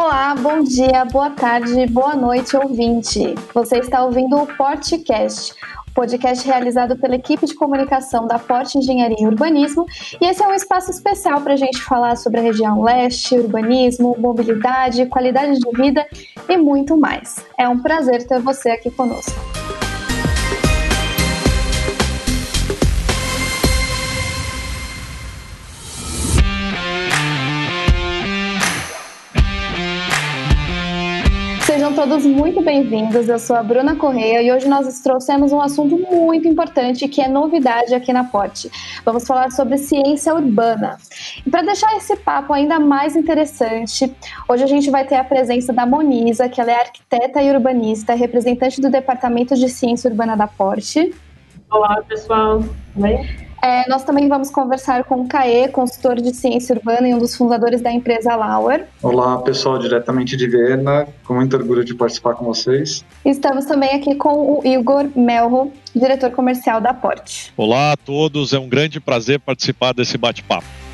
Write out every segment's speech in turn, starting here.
Olá, bom dia, boa tarde, boa noite, ouvinte. Você está ouvindo o Portcast, podcast realizado pela equipe de comunicação da Porte Engenharia e Urbanismo, e esse é um espaço especial para a gente falar sobre a região leste, urbanismo, mobilidade, qualidade de vida e muito mais. É um prazer ter você aqui conosco. Todos muito bem-vindos. Eu sou a Bruna Correia e hoje nós trouxemos um assunto muito importante que é novidade aqui na POT. Vamos falar sobre ciência urbana. E para deixar esse papo ainda mais interessante, hoje a gente vai ter a presença da Moniza, que ela é arquiteta e urbanista, representante do Departamento de Ciência Urbana da POT. Olá, pessoal. Tudo bem? É, nós também vamos conversar com o Caê, consultor de ciência urbana e um dos fundadores da empresa Lauer. Olá, pessoal, diretamente de Viena, com muito orgulho de participar com vocês. Estamos também aqui com o Igor Melro, diretor comercial da Porte. Olá a todos, é um grande prazer participar desse bate-papo.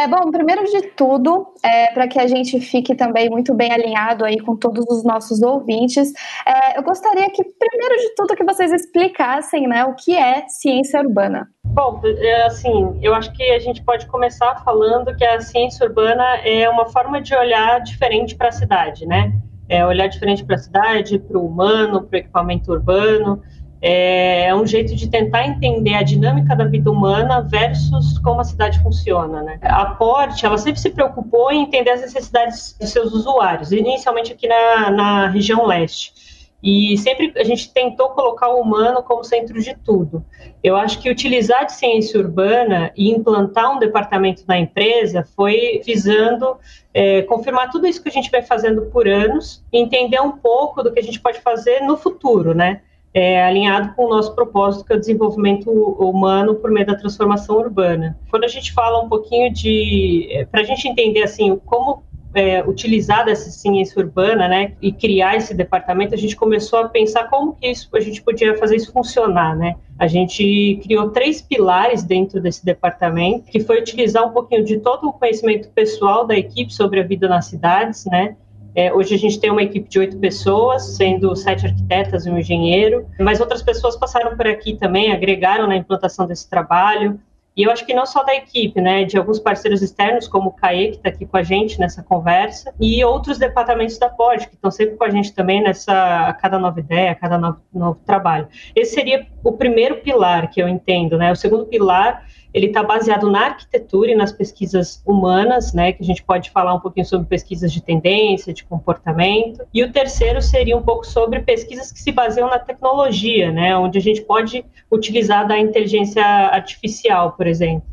É, bom, primeiro de tudo, é, para que a gente fique também muito bem alinhado aí com todos os nossos ouvintes, é, eu gostaria que, primeiro de tudo, que vocês explicassem né, o que é ciência urbana. Bom, é, assim, eu acho que a gente pode começar falando que a ciência urbana é uma forma de olhar diferente para a cidade, né? É olhar diferente para a cidade, para o humano, para o equipamento urbano. É, é um jeito de tentar entender a dinâmica da vida humana versus como a cidade funciona. Né? A Porte, ela sempre se preocupou em entender as necessidades dos seus usuários, inicialmente aqui na, na região leste. E sempre a gente tentou colocar o humano como centro de tudo. Eu acho que utilizar de ciência urbana e implantar um departamento na empresa foi visando é, confirmar tudo isso que a gente vai fazendo por anos entender um pouco do que a gente pode fazer no futuro, né? É, alinhado com o nosso propósito, que é o desenvolvimento humano por meio da transformação urbana. Quando a gente fala um pouquinho de, é, para a gente entender assim como é, utilizar dessa ciência urbana, né, e criar esse departamento, a gente começou a pensar como que isso, a gente podia fazer isso funcionar, né. A gente criou três pilares dentro desse departamento, que foi utilizar um pouquinho de todo o conhecimento pessoal da equipe sobre a vida nas cidades, né, é, hoje a gente tem uma equipe de oito pessoas, sendo sete arquitetas e um engenheiro, mas outras pessoas passaram por aqui também, agregaram na implantação desse trabalho. E eu acho que não só da equipe, né, de alguns parceiros externos, como o CAE, que está aqui com a gente nessa conversa, e outros departamentos da POD, que estão sempre com a gente também nessa, a cada nova ideia, a cada novo, novo trabalho. Esse seria o primeiro pilar que eu entendo, né, o segundo pilar ele está baseado na arquitetura e nas pesquisas humanas, né, que a gente pode falar um pouquinho sobre pesquisas de tendência, de comportamento. E o terceiro seria um pouco sobre pesquisas que se baseiam na tecnologia, né, onde a gente pode utilizar da inteligência artificial, por exemplo.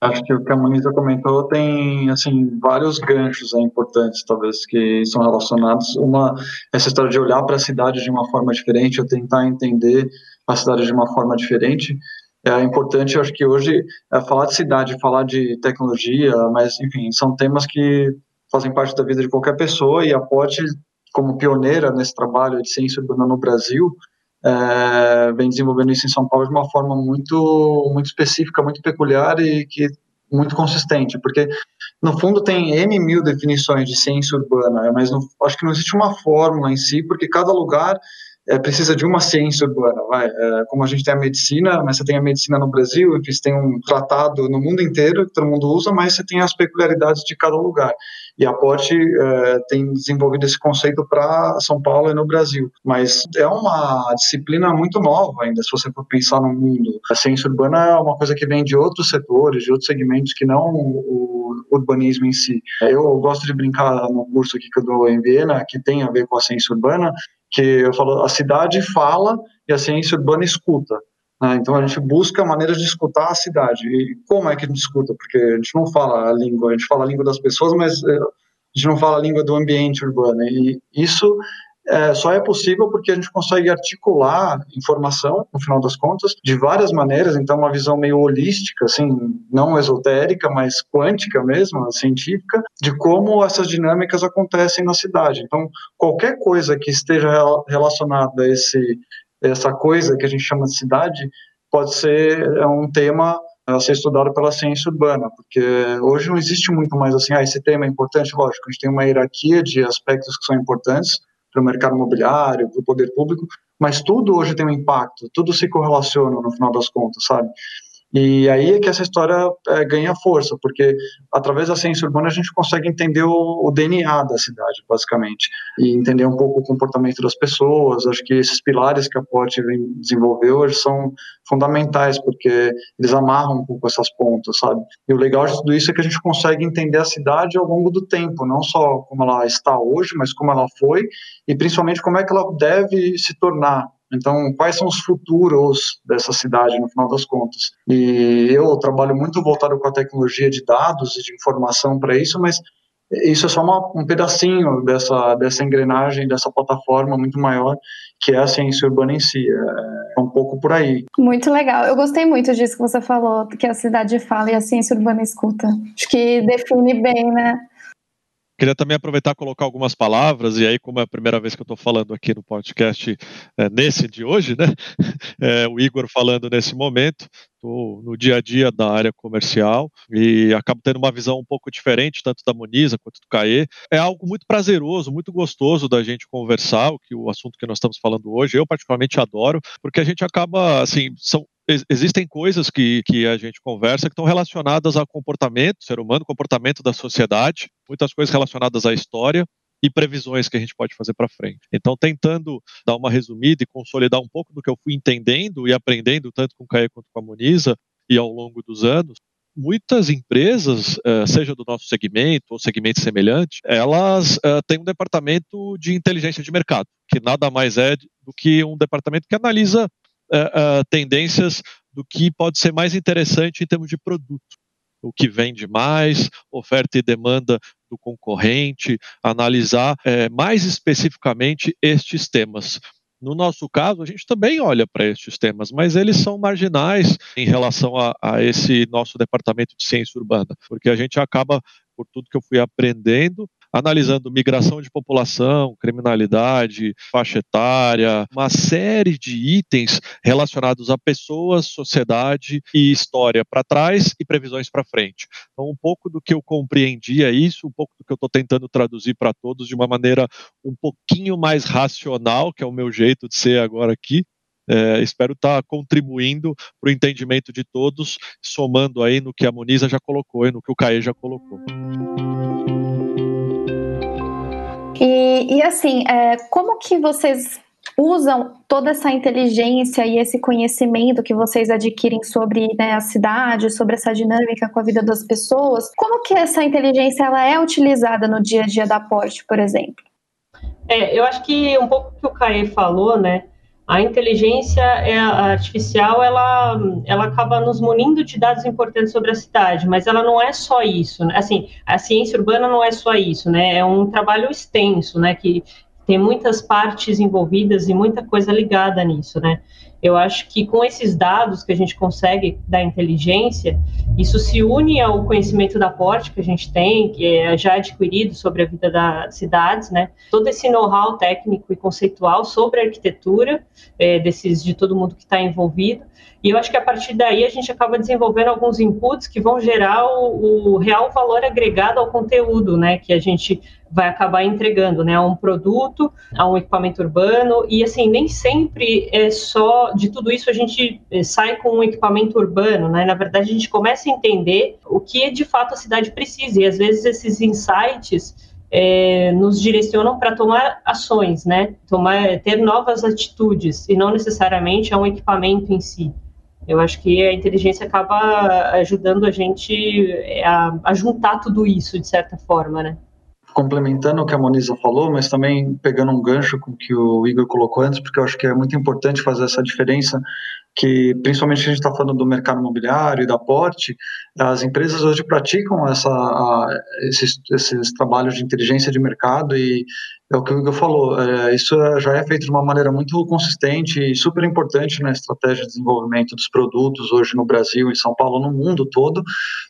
Acho que o que a Moniza comentou tem assim vários ganchos é, importantes, talvez que são relacionados. Uma essa história de olhar para a cidade de uma forma diferente, ou tentar entender a cidade de uma forma diferente é importante, eu acho que hoje, é falar de cidade, falar de tecnologia, mas, enfim, são temas que fazem parte da vida de qualquer pessoa e a POT, como pioneira nesse trabalho de ciência urbana no Brasil, é, vem desenvolvendo isso em São Paulo de uma forma muito, muito específica, muito peculiar e que muito consistente, porque no fundo tem N mil definições de ciência urbana, mas não, acho que não existe uma fórmula em si, porque cada lugar é, precisa de uma ciência urbana, vai. É, como a gente tem a medicina, mas você tem a medicina no Brasil, enfim, você tem um tratado no mundo inteiro que todo mundo usa, mas você tem as peculiaridades de cada lugar. E a Porsche é, tem desenvolvido esse conceito para São Paulo e no Brasil. Mas é uma disciplina muito nova ainda, se você for pensar no mundo. A ciência urbana é uma coisa que vem de outros setores, de outros segmentos que não o urbanismo em si. Eu gosto de brincar no curso que eu dou em Viena, que tem a ver com a ciência urbana, que eu falo, a cidade fala e a ciência urbana escuta. Né? Então a gente busca maneiras de escutar a cidade. E como é que a gente escuta? Porque a gente não fala a língua, a gente fala a língua das pessoas, mas eh, a gente não fala a língua do ambiente urbano. E isso é, só é possível porque a gente consegue articular informação, no final das contas, de várias maneiras. Então, uma visão meio holística, assim, não esotérica, mas quântica mesmo, científica, de como essas dinâmicas acontecem na cidade. Então, qualquer coisa que esteja relacionada a esse, essa coisa que a gente chama de cidade pode ser é um tema a ser estudado pela ciência urbana, porque hoje não existe muito mais assim, ah, esse tema é importante, lógico, a gente tem uma hierarquia de aspectos que são importantes para o mercado imobiliário, para o poder público, mas tudo hoje tem um impacto, tudo se correlaciona no final das contas, sabe? E aí é que essa história é, ganha força, porque através da ciência urbana a gente consegue entender o, o, DNA da cidade, basicamente, e entender um pouco o comportamento das pessoas. Acho que esses pilares que a POT desenvolveu hoje são fundamentais, porque eles amarram um pouco essas pontas, sabe? E o legal de tudo isso é que a gente consegue entender a cidade ao longo do tempo, não só como ela está hoje, mas como ela foi, e principalmente como é que ela deve se tornar então, quais são os futuros dessa cidade, no final das contas? E eu trabalho muito voltado com a tecnologia de dados e de informação para isso, mas isso é só uma, um pedacinho dessa, dessa engrenagem, dessa plataforma muito maior, que é a ciência urbana em si. É um pouco por aí. Muito legal. Eu gostei muito disso que você falou, que a cidade fala e a ciência urbana escuta. Acho que define bem, né? Queria também aproveitar e colocar algumas palavras, e aí, como é a primeira vez que eu estou falando aqui no podcast, é, nesse de hoje, né? É, o Igor falando nesse momento, estou no dia a dia da área comercial e acabo tendo uma visão um pouco diferente, tanto da Moniza quanto do CAE. É algo muito prazeroso, muito gostoso da gente conversar, o que o assunto que nós estamos falando hoje, eu particularmente adoro, porque a gente acaba, assim, são existem coisas que, que a gente conversa que estão relacionadas ao comportamento ser humano, comportamento da sociedade, muitas coisas relacionadas à história e previsões que a gente pode fazer para frente. Então, tentando dar uma resumida e consolidar um pouco do que eu fui entendendo e aprendendo, tanto com o Caê quanto com a Moniza, e ao longo dos anos, muitas empresas, eh, seja do nosso segmento ou segmento semelhante, elas eh, têm um departamento de inteligência de mercado, que nada mais é do que um departamento que analisa uh, tendências do que pode ser mais interessante em termos de produto. O que vende mais, oferta e demanda do concorrente, analisar uh, mais especificamente estes temas. No nosso caso, a gente também olha para estes temas, mas eles são marginais em relação a, a, esse nosso departamento de ciência urbana, porque a gente acaba, por tudo que eu fui aprendendo, analisando migração de população, criminalidade, faixa etária, uma série de itens relacionados a pessoas, sociedade e história para trás e previsões para frente. Então, um pouco do que eu compreendi é isso, um pouco do que eu estou tentando traduzir para todos de uma maneira um pouquinho mais racional, que é o meu jeito de ser agora aqui, é, espero estar tá contribuindo para o entendimento de todos, somando aí no que a Moniza já colocou e no que o Caê já colocou. E, e assim, é, como que vocês usam toda essa inteligência e esse conhecimento que vocês adquirem sobre né, a cidade, sobre essa dinâmica com a vida das pessoas, como que essa inteligência ela é utilizada no dia a dia da Porte, por exemplo? É, eu acho que um pouco que o Caê falou, né, a inteligência é, artificial ela, ela acaba nos munindo de dados importantes sobre a cidade, mas ela não é só isso. Né? Assim, a ciência urbana não é só isso, né? É um trabalho extenso, né? Que tem muitas partes envolvidas e muita coisa ligada nisso, né? Eu acho que com esses dados que a gente consegue da inteligência, isso se une ao conhecimento da porte que a gente tem, que é já adquirido sobre a vida das cidades, né? Todo esse know-how técnico e conceitual sobre a arquitetura é, desses de todo mundo que está envolvido. E eu acho que a partir daí a gente acaba desenvolvendo alguns inputs que vão gerar o, o real valor agregado ao conteúdo, né? Que a gente vai acabar entregando, né, a um produto, a um equipamento urbano, e assim, nem sempre é só, de tudo isso a gente eh, sai com um equipamento urbano, né, na verdade a gente começa a entender o que de fato a cidade precisa, e às vezes esses insights é, nos direcionam para tomar ações, né, tomar, ter novas atitudes, e não necessariamente a um equipamento em si. Eu acho que a inteligência acaba ajudando a gente eh, a, a juntar tudo isso, de certa forma, né complementando o que a Moniza falou, mas também pegando um gancho com o que o Igor colocou antes, porque eu acho que é muito importante fazer essa diferença, que principalmente a gente está falando do mercado imobiliário e da porte, as empresas hoje praticam essa, esses, esses trabalhos de inteligência de mercado e é o que o Igor falou, é, isso já é feito de uma maneira muito consistente e super importante na estratégia de desenvolvimento dos produtos hoje no Brasil, em São Paulo, no mundo todo,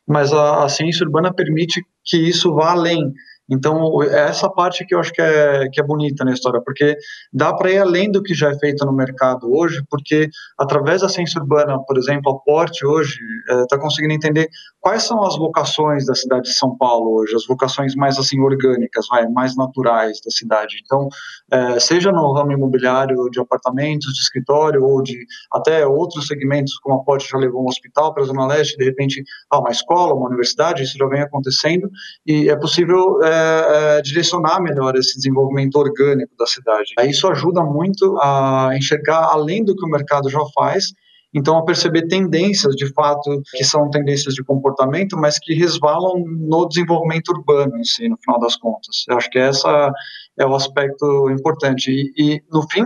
mas a, a ciência urbana permite que isso vá além, Então, é essa parte que eu acho que é, que é bonita na história, porque dá para ir além do que já é feito no mercado hoje, porque através da ciência urbana, por exemplo, a Porte hoje está é, conseguindo entender quais são as vocações da cidade de São Paulo hoje, as vocações mais assim orgânicas, vai, mais naturais da cidade. Então, é, seja no ramo imobiliário de apartamentos, de escritório ou de até outros segmentos, como a Porte já levou um hospital para a Zona Leste, de repente, ah, uma escola, uma universidade, isso já vem acontecendo e é possível é, é, direcionar melhor esse desenvolvimento orgânico da cidade. Isso ajuda muito a enxergar além do que o mercado já faz então, a perceber tendências, de fato, que são tendências de comportamento, mas que resvalam no desenvolvimento urbano em si, no final das contas. Eu acho que essa é o aspecto importante. E, e, no fim,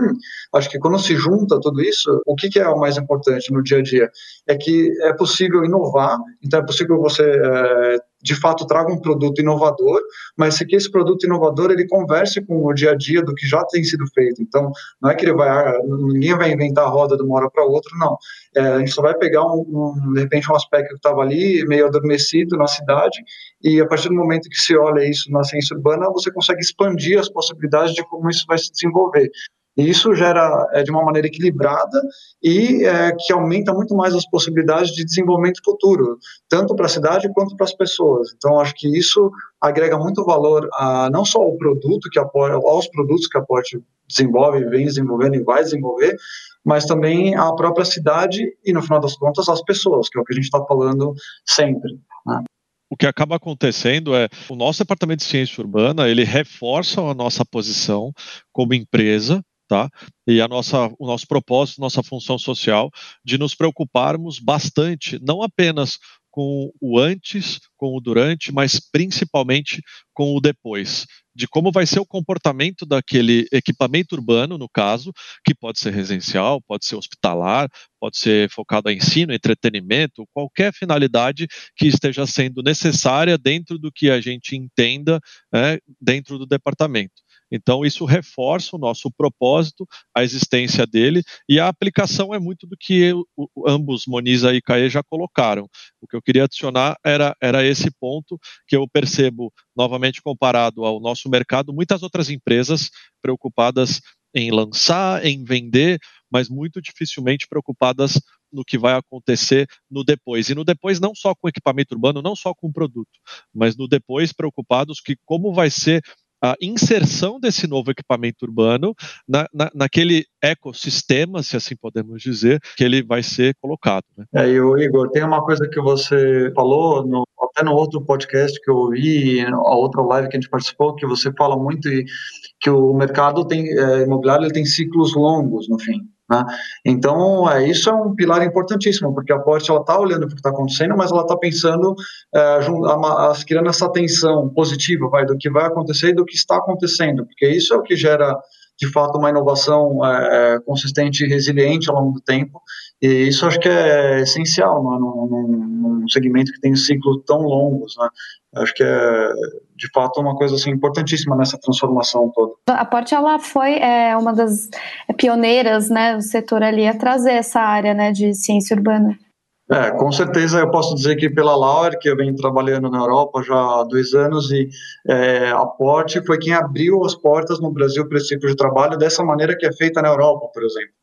acho que quando se junta tudo isso, o que, que, é o mais importante no dia a dia? É que é possível inovar, então é possível você, é, de fato, traga um produto inovador, mas que esse produto inovador ele converse com o dia a dia do que já tem sido feito. Então, não é que ele vai, ah, ninguém vai inventar a roda de uma hora para outra, não. É, a gente só vai pegar, um, um, de repente, um aspecto que estava ali, meio adormecido na cidade, e a partir do momento que se olha isso na ciência urbana, você consegue expandir as possibilidades de como isso vai se desenvolver. E isso gera é, de uma maneira equilibrada e é, que aumenta muito mais as possibilidades de desenvolvimento futuro, tanto para a cidade quanto para as pessoas. Então, acho que isso agrega muito valor a não só ao produto que a, aos produtos que a Porte desenvolve, vem desenvolvendo e vai desenvolver, mas também à própria cidade e, no final das contas, às pessoas, que é o que a gente está falando sempre. Né? O que acaba acontecendo é o nosso departamento de ciência urbana ele reforça a nossa posição como empresa tá? E a nossa, o nosso propósito, nossa função social de nos preocuparmos bastante, não apenas com o antes, com o durante, mas principalmente com o depois, de como vai ser o comportamento daquele equipamento urbano, no caso, que pode ser residencial, pode ser hospitalar, pode ser focado em ensino, entretenimento, qualquer finalidade que esteja sendo necessária dentro do que a gente entenda é, dentro do departamento. Então, isso reforça o nosso propósito, a existência dele, e a aplicação é muito do que eu, ambos, Moniza e Caê, já colocaram. O que eu queria adicionar era, era esse ponto que eu percebo, novamente comparado ao nosso mercado, muitas outras empresas preocupadas em lançar, em vender, mas muito dificilmente preocupadas no que vai acontecer no depois. E no depois não só com equipamento urbano, não só com produto, mas no depois preocupados que como vai ser a inserção desse novo equipamento urbano na, na, naquele ecossistema, se assim podemos dizer, que ele vai ser colocado. Né? É, e o Igor, tem uma coisa que você falou, no, até no outro podcast que eu ouvi, a outra live que a gente participou, que você fala muito e, que o mercado tem, é, imobiliário tem ciclos longos, no fim. Né? Então, é, isso é um pilar importantíssimo, porque a Porsche está olhando o que está acontecendo, mas ela está pensando, é, criando essa atenção positiva vai, do que vai acontecer e do que está acontecendo, porque isso é o que gera, de fato, uma inovação é, é consistente e resiliente ao longo do tempo, e isso acho que é essencial né, num, num, segmento que tem ciclos tão longos. Né? Acho que é, de fato, uma coisa assim, importantíssima nessa transformação toda. A Porte ela foi é, uma das pioneiras né, do setor ali a trazer essa área né, de ciência urbana. É, com certeza eu posso dizer que pela Lauer, que eu venho trabalhando na Europa já há dois anos, e é, a Porte foi quem abriu as portas no Brasil para esse tipo de trabalho dessa maneira que é feita na Europa, por exemplo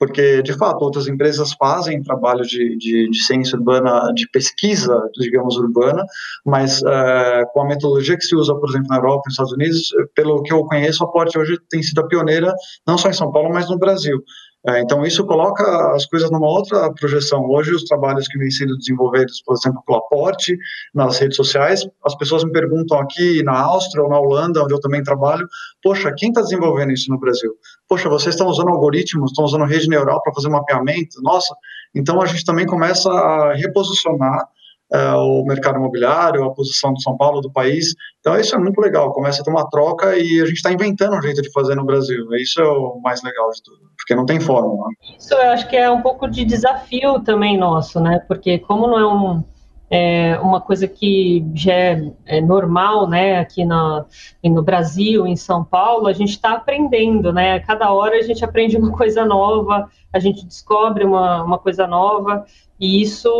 porque, de fato, outras empresas fazem trabalho de, de, de ciência urbana, de pesquisa, digamos, urbana, mas uh, com a metodologia que se usa, por exemplo, na Europa nos Estados Unidos, pelo que eu conheço, a Porte hoje tem sido a pioneira, não só em São Paulo, mas no Brasil. É, então, isso coloca as coisas numa outra projeção. Hoje, os trabalhos que vêm sendo desenvolvidos, por exemplo, pelo aporte nas redes sociais, as pessoas me perguntam aqui na Áustria ou na Holanda, onde eu também trabalho, poxa, quem está desenvolvendo isso no Brasil? Poxa, vocês estão usando algoritmos, estão usando rede neural para fazer mapeamento? Nossa, então a gente também começa a reposicionar o mercado imobiliário, a posição de São Paulo, do país. Então, isso é muito legal. Começa a ter uma troca e a gente está inventando um jeito de fazer no Brasil. Isso é o mais legal de tudo, porque não tem fórmula. Isso eu acho que é um pouco de desafio também nosso, né? Porque como não é um é uma coisa que já é, é, normal, né, aqui na, no Brasil, em São Paulo, a gente está aprendendo, né, cada hora a gente aprende uma coisa nova, a gente descobre uma, uma coisa nova, e isso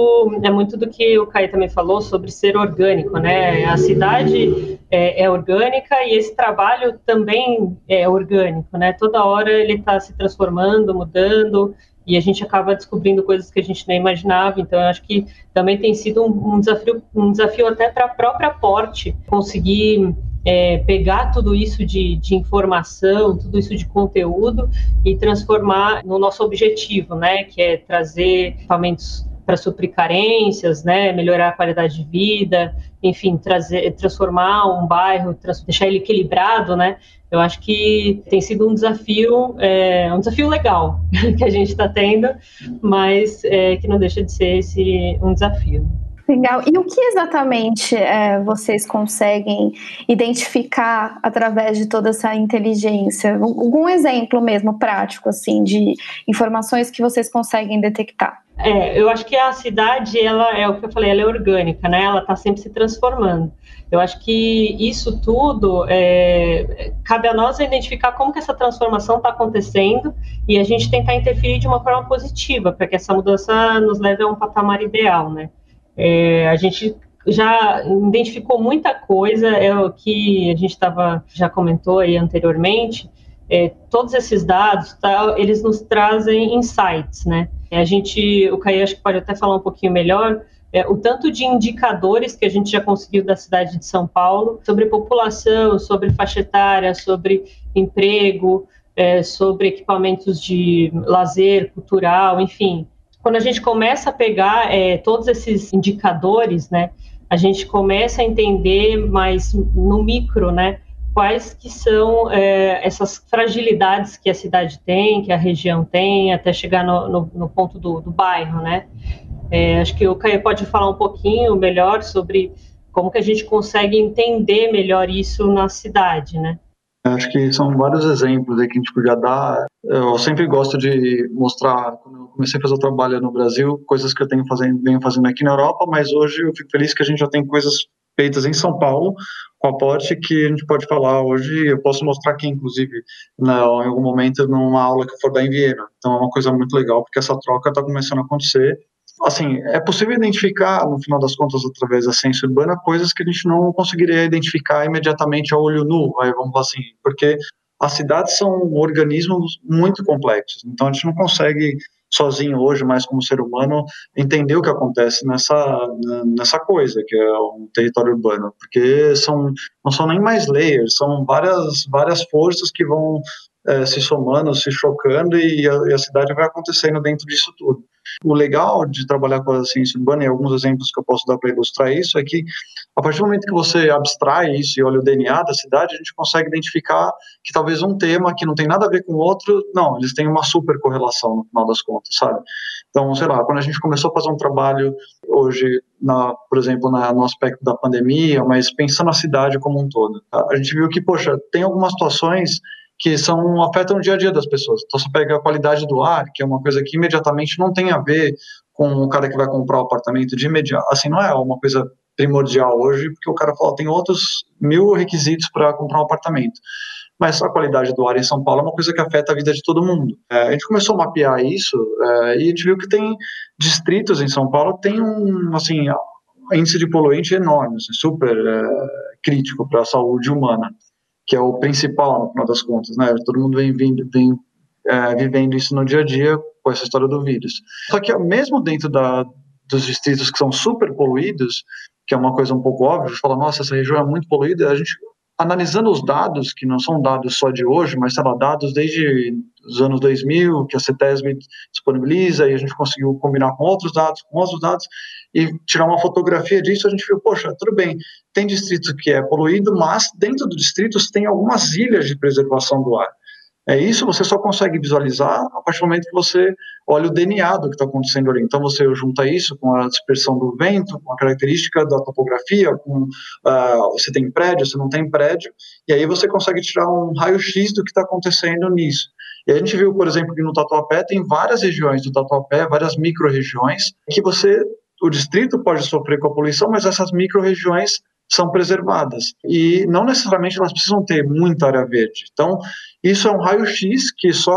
é muito do que o Caio também falou sobre ser orgânico, né? A cidade é, é, orgânica e esse trabalho também é orgânico, né? Toda hora ele está se transformando, mudando e a gente acaba descobrindo coisas que a gente nem imaginava. Então, eu acho que também tem sido um, um desafio, um desafio até para a própria Porte conseguir é, pegar tudo isso de, de, informação, tudo isso de conteúdo e transformar no nosso objetivo, né? Que é trazer equipamentos para suprir carências, né, melhorar a qualidade de vida, enfim, trazer, transformar um bairro, trans, deixar ele equilibrado, né? Eu acho que tem sido um desafio, é, um desafio legal que a gente está tendo, mas é, que não deixa de ser esse um desafio. Legal. E o que exatamente é, vocês conseguem identificar através de toda essa inteligência? Algum exemplo mesmo prático, assim, de informações que vocês conseguem detectar? É, eu acho que a cidade, ela é o que eu falei, ela é orgânica, né? Ela está sempre se transformando. Eu acho que isso tudo é, cabe a nós identificar como que essa transformação está acontecendo e a gente tentar interferir de uma forma positiva para que essa mudança nos leve a um patamar ideal, né? É, a gente já identificou muita coisa, é o que a gente estava já comentou aí anteriormente. É, todos esses dados, tá, eles nos trazem insights, né? A gente, o Caio acho que pode até falar um pouquinho melhor, é, o tanto de indicadores que a gente já conseguiu da cidade de São Paulo sobre população, sobre faixa etária, sobre emprego, é, sobre equipamentos de lazer, cultural, enfim. Quando a gente começa a pegar é, todos esses indicadores, né, a gente começa a entender mais no micro, né, quais que são é, essas fragilidades que a cidade tem, que a região tem, até chegar no, no, no ponto do, do, bairro, né? É, acho que o Caio pode falar um pouquinho melhor sobre como que a gente consegue entender melhor isso na cidade, né? Acho que são vários exemplos aí que a gente podia dar. Eu sempre gosto de mostrar, quando eu comecei a fazer o trabalho no Brasil, coisas que eu tenho fazendo, venho fazendo aqui na Europa, mas hoje eu fico feliz que a gente já tem coisas feitas em São Paulo, com aporte que a gente pode falar hoje, eu posso mostrar aqui, inclusive, na, em algum momento, numa aula que eu for dar em Viena. Então é uma coisa muito legal, porque essa troca está começando a acontecer. Assim, é possível identificar, no final das contas, através da ciência urbana, coisas que a gente não conseguiria identificar imediatamente a olho nu, aí vamos falar assim, porque as cidades são organismos muito complexos, então a gente não consegue sozinho hoje, mas como ser humano, entender o que acontece nessa, nessa coisa que é um território urbano, porque são, não são nem mais layers, são várias, várias forças que vão é, se somando, se chocando e a, e a, cidade vai acontecendo dentro disso tudo. O legal de trabalhar com a ciência urbana, e alguns exemplos que eu posso dar para ilustrar isso, é que a partir do momento que você abstrai isso e olha o DNA da cidade, a gente consegue identificar que talvez um tema que não tem nada a ver com o outro, não, eles têm uma super correlação no final das contas, sabe? Então, sei lá, quando a gente começou a fazer um trabalho hoje, na, por exemplo, na, no aspecto da pandemia, mas pensando na cidade como um todo, a gente viu que, poxa, tem algumas situações que são afetam o dia a dia das pessoas. Então, você pega a qualidade do ar, que é uma coisa que imediatamente não tem a ver com o cara que vai comprar o apartamento de imediato. Assim, não é uma coisa primordial hoje, porque o cara fala, tem outros mil requisitos para comprar um apartamento. Mas a qualidade do ar em São Paulo é uma coisa que afeta a vida de todo mundo. É, a gente começou a mapear isso é, e a gente viu que tem distritos em São Paulo tem um, assim, índice de poluente enorme, assim, super é, crítico para a saúde humana que é o principal, no final das contas, né? Todo mundo vem, vindo, vem é, vivendo isso no dia a dia com essa história do vírus. Só que mesmo dentro da, dos distritos que são super poluídos, que é uma coisa um pouco óbvia, fala, nossa, essa região é muito poluída, a gente analisando os dados, que não são dados só de hoje, mas lá, dados desde os anos 2000, que a CETESB disponibiliza, e a gente conseguiu combinar com outros dados, com outros dados, e tirar uma fotografia disso, a gente viu, poxa, tudo bem, tem distrito que é poluído, mas dentro do distrito tem algumas ilhas de preservação do ar. É isso você só consegue visualizar a partir do momento que você olha o DNA do que está acontecendo ali. Então você junta isso com a dispersão do vento, com a característica da topografia, com uh, você tem prédio, você não tem prédio, e aí você consegue tirar um raio-x do que está acontecendo nisso. E a gente viu, por exemplo, que no Tatuapé tem várias regiões do Tatuapé, várias micro-regiões, que você, o distrito pode sofrer com a poluição, mas essas micro-regiões são preservadas. E não necessariamente elas precisam ter muita área verde. Então, isso é um raio-x que só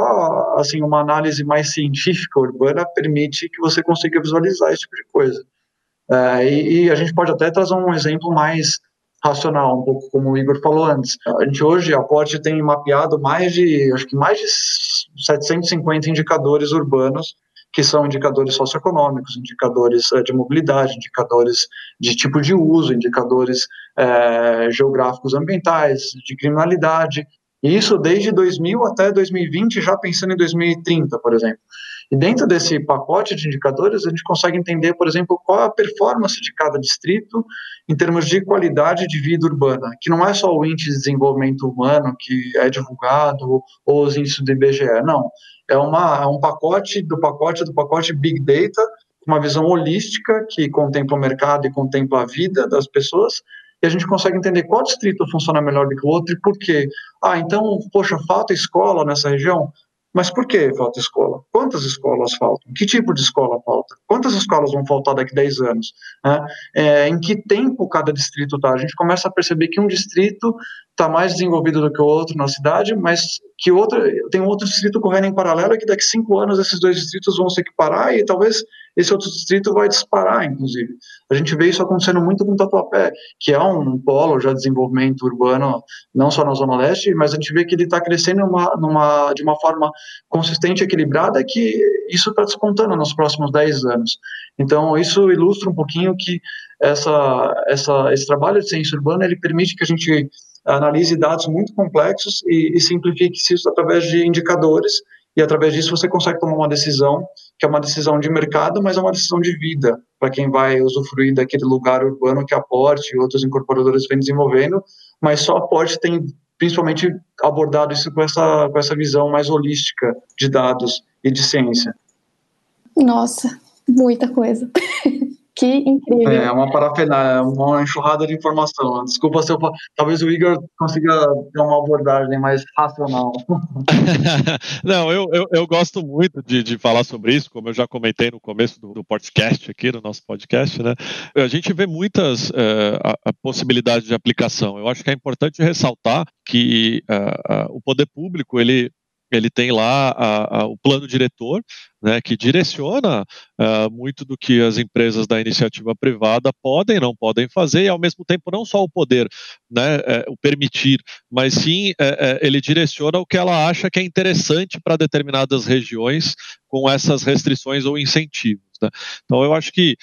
assim uma análise mais científica urbana permite que você consiga visualizar esse tipo de coisa. É, e, e, a gente pode até trazer um exemplo mais racional, um pouco como o Igor falou antes. A gente hoje, a Porte tem mapeado mais de, acho que mais de 750 indicadores urbanos que são indicadores socioeconômicos, indicadores eh, de mobilidade, indicadores de tipo de uso, indicadores é, geográficos ambientais, de criminalidade, e isso desde 2000 até 2020, já pensando em 2030, por exemplo. E dentro desse pacote de indicadores, a gente consegue entender, por exemplo, qual é a performance de cada distrito em termos de qualidade de vida urbana, que não é só o índice de desenvolvimento humano que é divulgado ou os índices do IBGE, não. É, uma, é um pacote do pacote do pacote Big Data, uma visão holística que contempla o mercado e contempla a vida das pessoas, e a gente consegue entender qual distrito funciona melhor do que o outro e por quê. Ah, então, poxa, falta escola nessa região? Mas por que falta escola? Quantas escolas faltam? Que tipo de escola falta? Quantas escolas vão faltar daqui a 10 anos? É, em que tempo cada distrito está? A gente começa a perceber que um distrito está mais desenvolvido do que o outro na cidade, mas que outro, tem outro distrito correndo em paralelo e que daqui a cinco anos esses dois distritos vão se equiparar e talvez esse outro distrito vai disparar, inclusive. A gente vê isso acontecendo muito com Tatuapé, que é um polo já de desenvolvimento urbano, não só na Zona Leste, mas a gente vê que ele está crescendo numa, numa, de uma forma consistente equilibrada, que isso está despontando nos próximos 10 anos. Então, isso ilustra um pouquinho que essa, essa, esse trabalho de ciência urbana, ele permite que a gente analise dados muito complexos e, e simplifique isso através de indicadores e através disso você consegue tomar uma decisão que é uma decisão de mercado, mas é uma decisão de vida para quem vai usufruir daquele lugar urbano que a Porte e outros incorporadores vêm desenvolvendo, mas só a Porte tem principalmente abordado isso com essa, com essa visão mais holística de dados e de ciência. Nossa, muita coisa. Que incrível. É uma parafernália, uma enxurrada de informação. Desculpa se eu. Talvez o Igor consiga ter uma abordagem mais racional. Não, eu, eu, eu, gosto muito de, de falar sobre isso, como eu já comentei no começo do, do podcast aqui, no nosso podcast, né? A gente vê muitas uh, a, a possibilidades de aplicação. Eu acho que é importante ressaltar que uh, uh, o poder público, ele ele tem lá a, a, o plano diretor, né, que direciona uh, muito do que as empresas da iniciativa privada podem, não podem fazer, e ao mesmo tempo não só o poder, né, é, o permitir, mas sim é, ele direciona o que ela acha que é interessante para determinadas regiões com essas restrições ou incentivos. Né. Então eu acho que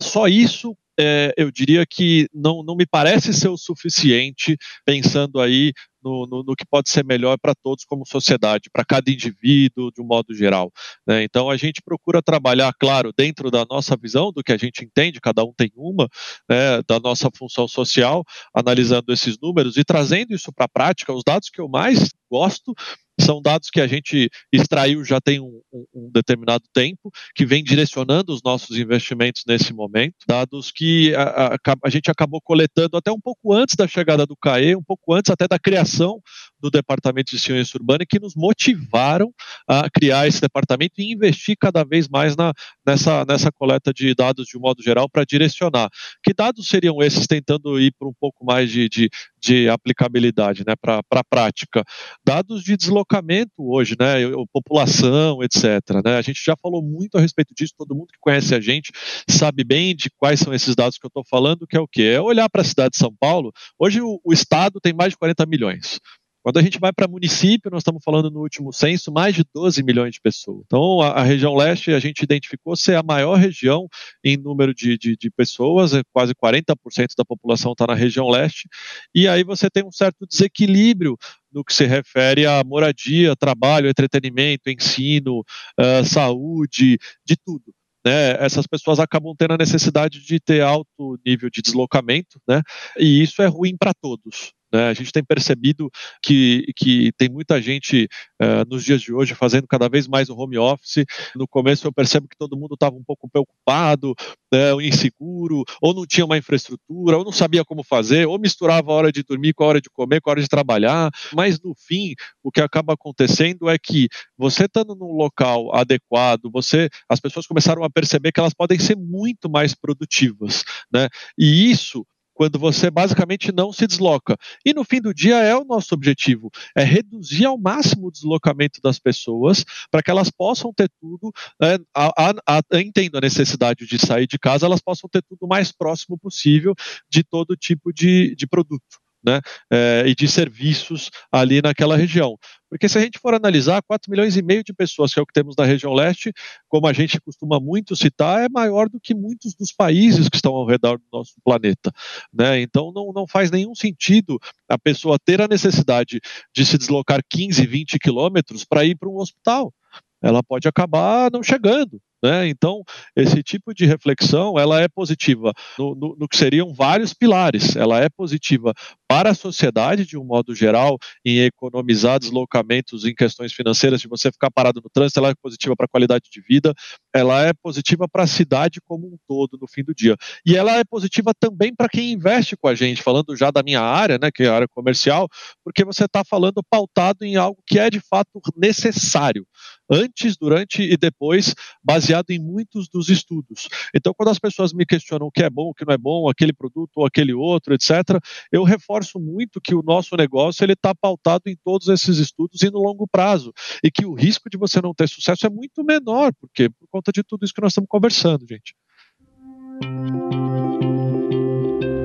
só isso é, eu diria que não, não me parece ser o suficiente, pensando aí no, no, no que pode ser melhor para todos como sociedade, para cada indivíduo, de um modo geral. Né? Então a gente procura trabalhar, claro, dentro da nossa visão, do que a gente entende, cada um tem uma, né, da nossa função social, analisando esses números e trazendo isso para a prática. Os dados que eu mais gosto são dados que a gente extraiu já tem um, um, determinado tempo, que vem direcionando os nossos investimentos nesse momento, dados que a, a, a, gente acabou coletando até um pouco antes da chegada do CAE, um pouco antes até da criação do Departamento de Ciência Urbana, que nos motivaram a criar esse departamento e investir cada vez mais na, nessa, nessa coleta de dados de um modo geral para direcionar. Que dados seriam esses, tentando ir para um pouco mais de, de, de aplicabilidade né, para a prática? Dados de deslocamento hoje, né, população, etc. Né? A gente já falou muito a respeito disso, todo mundo que conhece a gente sabe bem de quais são esses dados que eu estou falando, que é o quê? É olhar para a cidade de São Paulo. Hoje o, o Estado tem mais de 40 milhões. Quando a gente vai para município, nós estamos falando no último censo, mais de 12 milhões de pessoas. Então, a, a região leste a gente identificou ser a maior região em número de, de, de pessoas, é quase 40% da população está na região leste, e aí você tem um certo desequilíbrio no que se refere à moradia, trabalho, entretenimento, ensino, uh, saúde, de tudo. Né, essas pessoas acabam tendo a necessidade de ter alto nível de deslocamento, né, e isso é ruim para todos. Né? A gente tem percebido que, que tem muita gente uh, nos dias de hoje fazendo cada vez mais o home office. No começo eu percebo que todo mundo estava um pouco preocupado, né, inseguro, ou não tinha uma infraestrutura, ou não sabia como fazer, ou misturava a hora de dormir com a hora de comer, com a hora de trabalhar. Mas no fim, o que acaba acontecendo é que você estando num local adequado, você, as pessoas começaram a perceber que elas podem ser muito mais produtivas, né? E isso quando você basicamente não se desloca. E no fim do dia é o nosso objetivo, é reduzir ao máximo o deslocamento das pessoas para que elas possam ter tudo, é, a, a, a, entendo a necessidade de sair de casa, elas possam ter tudo o mais próximo possível de todo tipo de, de produto né, é, e de serviços ali naquela região. Porque se a gente for analisar, 4 milhões e meio de pessoas, que é o que temos na região leste, como a gente costuma muito citar, é maior do que muitos dos países que estão ao redor do nosso planeta. Né? Então não, não faz nenhum sentido a pessoa ter a necessidade de se deslocar 15, 20 quilômetros para ir para um hospital. Ela pode acabar não chegando. Né? Então, esse tipo de reflexão ela é positiva no, no, no, que seriam vários pilares. Ela é positiva para a sociedade, de um modo geral, em economizar deslocamentos em questões financeiras, de você ficar parado no trânsito, ela é positiva para a qualidade de vida, ela é positiva para a cidade como um todo, no fim do dia. E ela é positiva também para quem investe com a gente, falando já da minha área, né, que é a área comercial, porque você está falando pautado em algo que é de fato necessário antes, durante e depois, baseado em muitos dos estudos. Então, quando as pessoas me questionam o que é bom, o que não é bom, aquele produto ou aquele outro, etc., eu reforço muito que o nosso negócio ele está pautado em todos esses estudos e no longo prazo, e que o risco de você não ter sucesso é muito menor, porque por conta de tudo isso que nós estamos conversando, gente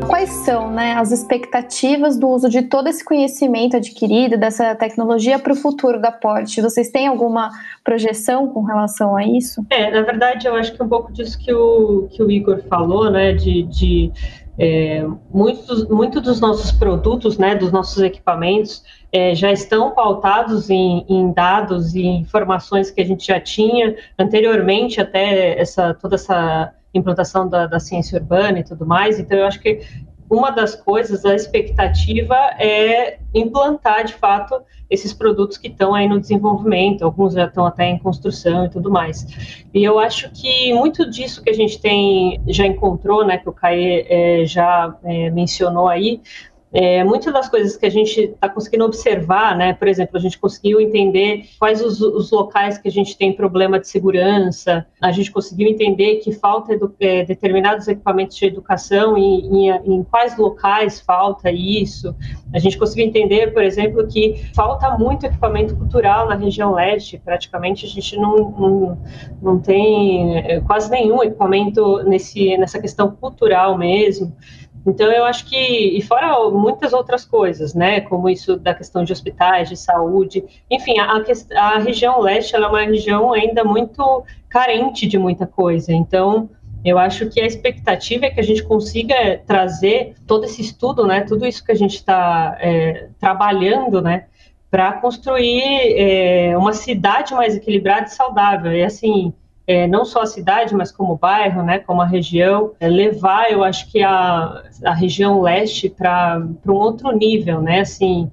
quais são né, as expectativas do uso de todo esse conhecimento adquirido, dessa tecnologia para o futuro da Porte? Vocês têm alguma projeção com relação a isso? É, na verdade, eu acho que um pouco disso que o, que o Igor falou, né, de, de é, muitos, muito dos nossos produtos, né, dos nossos equipamentos, é, já estão pautados em, em, dados e informações que a gente já tinha anteriormente, até essa, toda essa implantação da, da ciência urbana e tudo mais. Então, eu acho que uma das coisas, a expectativa é implantar de fato esses produtos que estão aí no desenvolvimento, alguns já estão até em construção e tudo mais. E eu acho que muito disso que a gente tem já encontrou, né, que o Caê é, já é, mencionou aí, é, muitas das coisas que a gente está conseguindo observar, né, por exemplo, a gente conseguiu entender quais os, os, locais que a gente tem problema de segurança, a gente conseguiu entender que falta é, determinados equipamentos de educação e em, em, quais locais falta isso. A gente conseguiu entender, por exemplo, que falta muito equipamento cultural na região leste, praticamente a gente não, não, não tem é, quase nenhum equipamento nesse, nessa questão cultural mesmo. Então, eu acho que, e fora muitas outras coisas, né, como isso da questão de hospitais, de saúde, enfim, a, a região leste é uma região ainda muito carente de muita coisa. Então, eu acho que a expectativa é que a gente consiga trazer todo esse estudo, né, tudo isso que a gente está é, trabalhando, né, para construir é, uma cidade mais equilibrada e saudável. E assim, é, não só a cidade, mas como o bairro, né, como a região, é, levar, eu acho que a, a região leste para um outro nível, né, assim,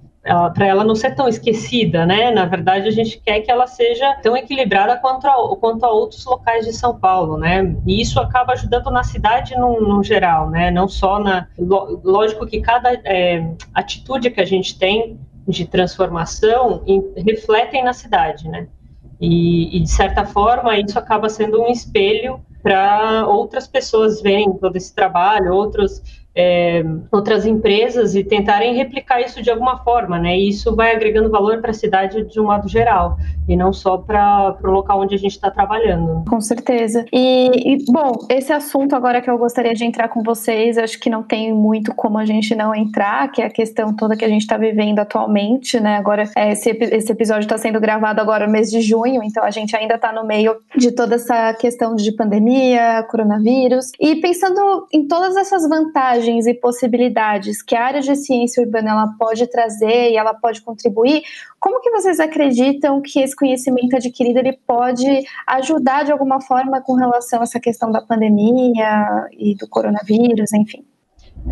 para ela não ser tão esquecida, né? Na verdade, a gente quer que ela seja tão equilibrada quanto a, quanto a outros locais de São Paulo, né? E isso acaba ajudando na cidade no, no geral, né? Não só na. Lógico que cada é, atitude que a gente tem de transformação em, refletem na cidade, né? E, e, de certa forma, isso acaba sendo um espelho para outras pessoas verem todo esse trabalho, outros é, outras empresas e tentarem replicar isso de alguma forma, né? E isso vai agregando valor para a cidade de um modo geral e não só para o local onde a gente está trabalhando. Com certeza. E, e, bom, esse assunto agora que eu gostaria de entrar com vocês, acho que não tem muito como a gente não entrar, que é a questão toda que a gente está vivendo atualmente, né? Agora, é, esse, esse episódio está sendo gravado agora no mês de junho, então a gente ainda está no meio de toda essa questão de pandemia, coronavírus. E pensando em todas essas vantagens vantagens e possibilidades que a área de ciência urbana ela pode trazer e ela pode contribuir, como que vocês acreditam que esse conhecimento adquirido ele pode ajudar de alguma forma com relação a essa questão da pandemia e do coronavírus, enfim?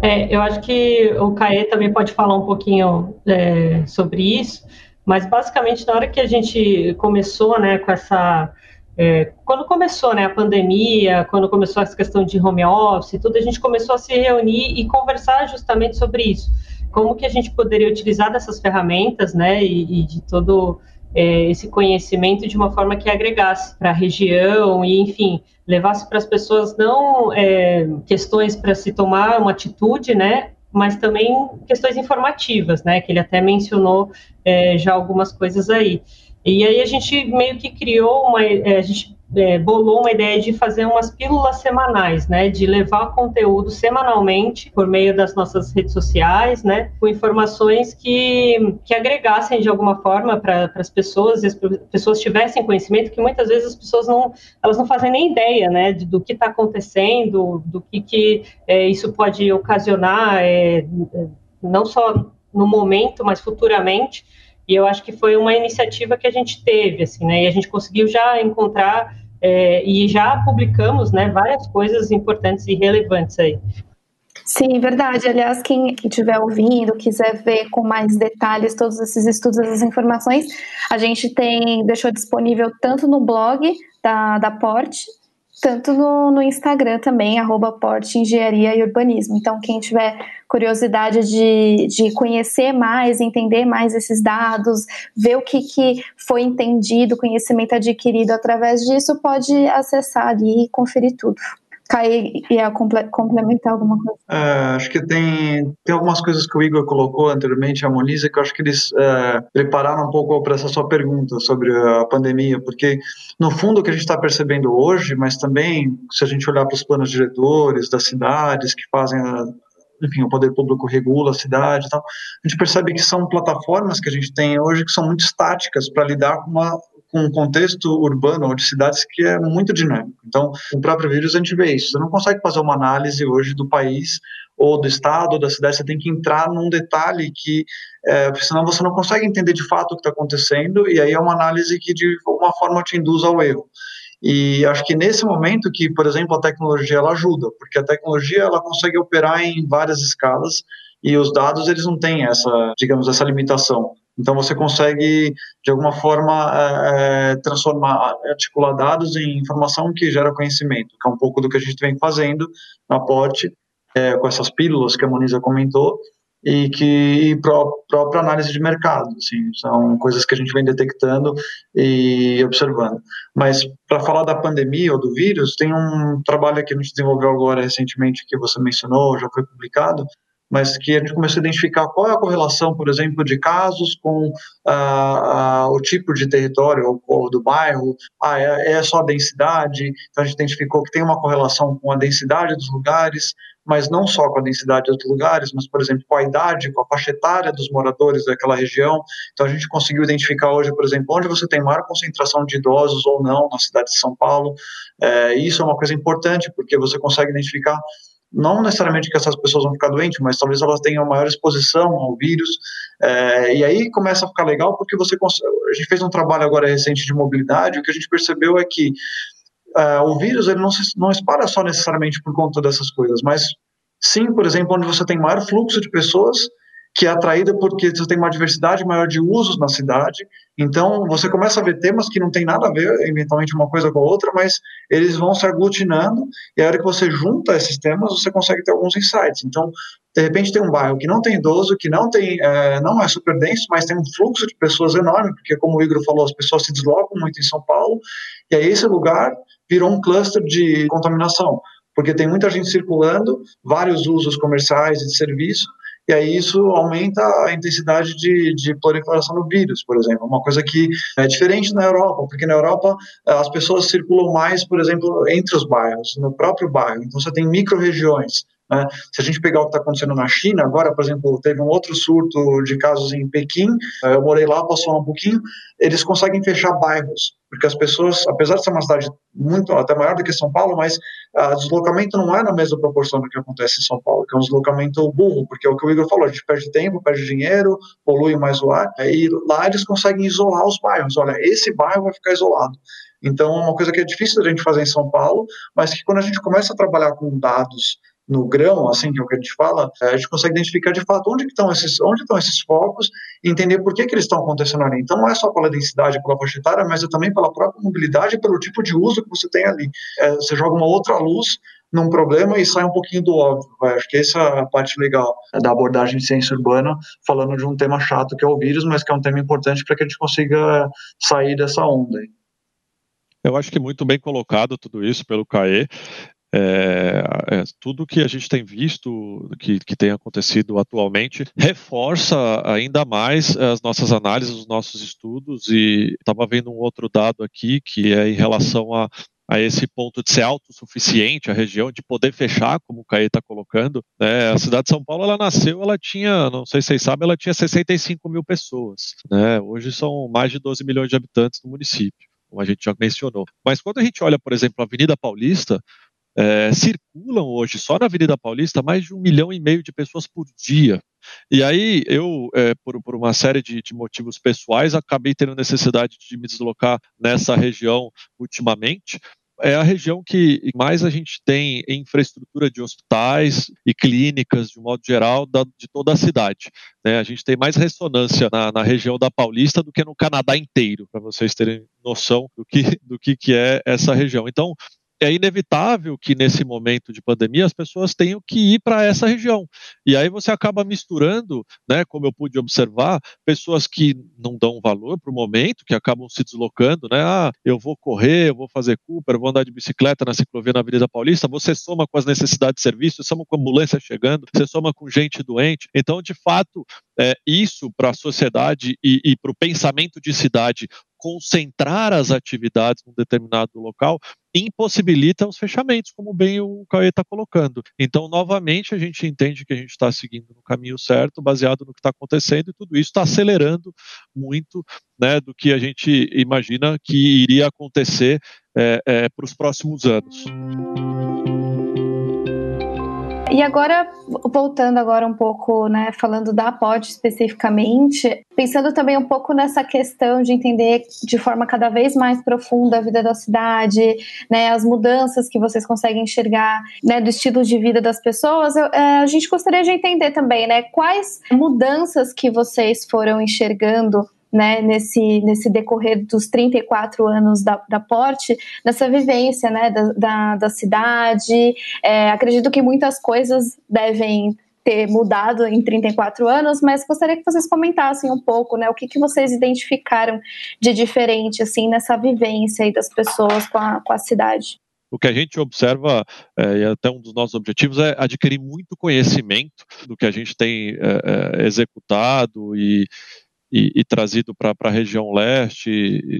É, eu acho que o Caê também pode falar um pouquinho é, sobre isso, mas basicamente na hora que a gente começou né, com essa é, quando começou né, a pandemia, quando começou essa questão de home office, tudo, a gente começou a se reunir e conversar justamente sobre isso. Como que a gente poderia utilizar dessas ferramentas, né, e, e de todo é, esse conhecimento de uma forma que agregasse para a região e, enfim, levasse para as pessoas não é, questões para se tomar uma atitude, né, mas também questões informativas, né, que ele até mencionou é, já algumas coisas aí. E aí a gente meio que criou uma, é, a gente é, bolou uma ideia de fazer umas pílulas semanais, né, de levar conteúdo semanalmente por meio das nossas redes sociais, né, com informações que, que agregassem de alguma forma para as pessoas, e as pessoas tivessem conhecimento, que muitas vezes as pessoas não, elas não fazem nem ideia, né, de, do que está acontecendo, do que, que é, isso pode ocasionar, é, não só no momento, mas futuramente. E eu acho que foi uma iniciativa que a gente teve, assim, né? E a gente conseguiu já encontrar é, e já publicamos, né, várias coisas importantes e relevantes aí. Sim, verdade. Aliás, quem estiver ouvindo, quiser ver com mais detalhes todos esses estudos, essas informações, a gente tem deixou disponível tanto no blog da, da Porte, tanto no, no Instagram também, arroba Porte Engenharia e Urbanismo. Então, quem tiver curiosidade de, de conhecer mais, entender mais esses dados, ver o que, que foi entendido, conhecimento adquirido através disso, pode acessar ali e conferir tudo. Caí ia complementar alguma coisa? É, acho que tem, tem algumas coisas que o Igor colocou anteriormente, a Moniza, que eu acho que eles é, prepararam um pouco para essa sua pergunta sobre a pandemia, porque no fundo o que a gente está percebendo hoje, mas também se a gente olhar para os planos diretores das cidades que fazem a, enfim, o poder público regula a cidade e tal, a gente percebe que são plataformas que a gente tem hoje que são muito estáticas para lidar com uma com um contexto urbano ou de cidades que é muito dinâmico. Então, o próprio vírus a gente vê isso. Você não consegue fazer uma análise hoje do país ou do estado ou da cidade, você tem que entrar num detalhe que, é, senão você não consegue entender de fato o que está acontecendo, e aí é uma análise que de alguma forma te induz ao erro. E acho que nesse momento que, por exemplo, a tecnologia ela ajuda, porque a tecnologia ela consegue operar em várias escalas e os dados eles não têm essa, digamos, essa limitação. Então você consegue, de alguma forma, é, transformar, articular dados em informação que gera conhecimento, que é um pouco do que a gente vem fazendo na Porte, é, com essas pílulas que a Moniza comentou, e que pró própria análise de mercado, assim, são coisas que a gente vem detectando e observando. Mas para falar da pandemia ou do vírus, tem um trabalho que a gente desenvolveu agora recentemente que você mencionou, já foi publicado, mas que a gente começou a identificar qual é a correlação, por exemplo, de casos com ah, ah, o tipo de território ou, ou do bairro, ah, é, é, só a densidade, então a gente identificou que tem uma correlação com a densidade dos lugares, mas não só com a densidade dos lugares, mas, por exemplo, com a idade, com a faixa etária dos moradores daquela região. Então, a gente conseguiu identificar hoje, por exemplo, onde você tem maior concentração de idosos ou não na cidade de São Paulo. É, isso é uma coisa importante, porque você consegue identificar não necessariamente que essas pessoas vão ficar doentes, mas talvez elas tenham maior exposição ao vírus, é, e aí começa a ficar legal porque você a gente fez um trabalho agora recente de mobilidade, o que a gente percebeu é que é, o vírus ele não se, não espalha só necessariamente por conta dessas coisas, mas sim, por exemplo, onde você tem maior fluxo de pessoas que é atraída porque você tem uma diversidade maior de usos na cidade. Então, você começa a ver temas que não tem nada a ver, eventualmente, uma coisa com a outra, mas eles vão se aglutinando, e a hora que você junta esses temas, você consegue ter alguns insights. Então, de repente, tem um bairro que não tem idoso, que não tem, é, não é super denso, mas tem um fluxo de pessoas enorme, porque, como o Igor falou, as pessoas se deslocam muito em São Paulo, e aí esse lugar virou um cluster de contaminação, porque tem muita gente circulando, vários usos comerciais e de serviço, e aí isso aumenta a intensidade de, de proliferação do vírus, por exemplo, uma coisa que é diferente na Europa, porque na Europa eh, as pessoas circulam mais, por exemplo, entre os bairros, no próprio bairro, então você tem micro-regiões, né? Se a gente pegar o que está acontecendo na China, agora, por exemplo, teve um outro surto de casos em Pequim, eh, eu morei lá, passou um pouquinho, eles conseguem fechar bairros, porque as pessoas, apesar de ser uma cidade muito, até maior do que São Paulo, mas o deslocamento não é na mesma proporção do que acontece em São Paulo, que é um deslocamento burro, porque é o que o Igor falou, a gente perde tempo, perde dinheiro, polui mais o ar, e lá eles conseguem isolar os bairros, olha, esse bairro vai ficar isolado. Então, é uma coisa que é difícil da gente fazer em São Paulo, mas que quando a gente começa a trabalhar com dados no grão, assim que é o que a gente fala, é, a gente consegue identificar de fato onde estão esses, onde estão esses focos e entender por que, que eles estão acontecendo ali. Então não é só pela densidade, pela faixa etária, mas é também pela própria mobilidade e pelo tipo de uso que você tem ali. É, você joga uma outra luz num problema e sai um pouquinho do óbvio. Vai. Acho que essa é a parte legal da abordagem de ciência urbana, falando de um tema chato que é o vírus, mas que é um tema importante para que a gente consiga sair dessa onda. Eu acho que muito bem colocado tudo isso pelo CAE. É, é, tudo que a gente tem visto, que, que tem acontecido atualmente, reforça ainda mais as nossas análises, os nossos estudos. E estava vendo um outro dado aqui, que é em relação a, a esse ponto de ser autossuficiente, a região, de poder fechar, como o Caí está colocando. Né? A cidade de São Paulo, ela nasceu, ela tinha, não sei se vocês sabem, ela tinha 65 mil pessoas. Né? Hoje são mais de 12 milhões de habitantes no município, como a gente já mencionou. Mas quando a gente olha, por exemplo, a Avenida Paulista, é, circulam hoje só na Avenida Paulista mais de um milhão e meio de pessoas por dia. E aí eu, é, por, por, uma série de, de, motivos pessoais, acabei tendo necessidade de me deslocar nessa região ultimamente. É a região que mais a gente tem infraestrutura de hospitais e clínicas, de um modo geral, da, de toda a cidade. Né? A gente tem mais ressonância na, na, região da Paulista do que no Canadá inteiro, para vocês terem noção do que, do que, que é essa região. Então, é inevitável que nesse momento de pandemia as pessoas tenham que ir para essa região. E aí você acaba misturando, né, como eu pude observar, pessoas que não dão valor para o momento, que acabam se deslocando, né? Ah, eu vou correr, eu vou fazer Cooper, eu vou andar de bicicleta na ciclovia na Avenida Paulista. Você soma com as necessidades de serviço, você soma com a ambulância chegando, você soma com gente doente. Então, de fato, é, isso para a sociedade e, e para o pensamento de cidade concentrar as atividades num determinado local impossibilita os fechamentos, como bem o Cauê está colocando. Então, novamente, a gente entende que a gente está seguindo no caminho certo, baseado no que está acontecendo, e tudo isso está acelerando muito né, do que a gente imagina que iria acontecer é, é, para os próximos anos. E agora, voltando agora um pouco, né, falando da POD especificamente, pensando também um pouco nessa questão de entender de forma cada vez mais profunda a vida da cidade, né, as mudanças que vocês conseguem enxergar, né, do estilo de vida das pessoas, eu, é, a gente gostaria de entender também, né, quais mudanças que vocês foram enxergando né, nesse, nesse decorrer dos 34 anos da, da Porte, nessa vivência né, da, da, da cidade. É, acredito que muitas coisas devem ter mudado em 34 anos, mas gostaria que vocês comentassem um pouco, né, o que, que vocês identificaram de diferente, assim, nessa vivência aí das pessoas com a, com a cidade. O que a gente observa, é, e até um dos nossos objetivos, é adquirir muito conhecimento do que a gente tem é, é, executado e, e, e trazido para a região leste,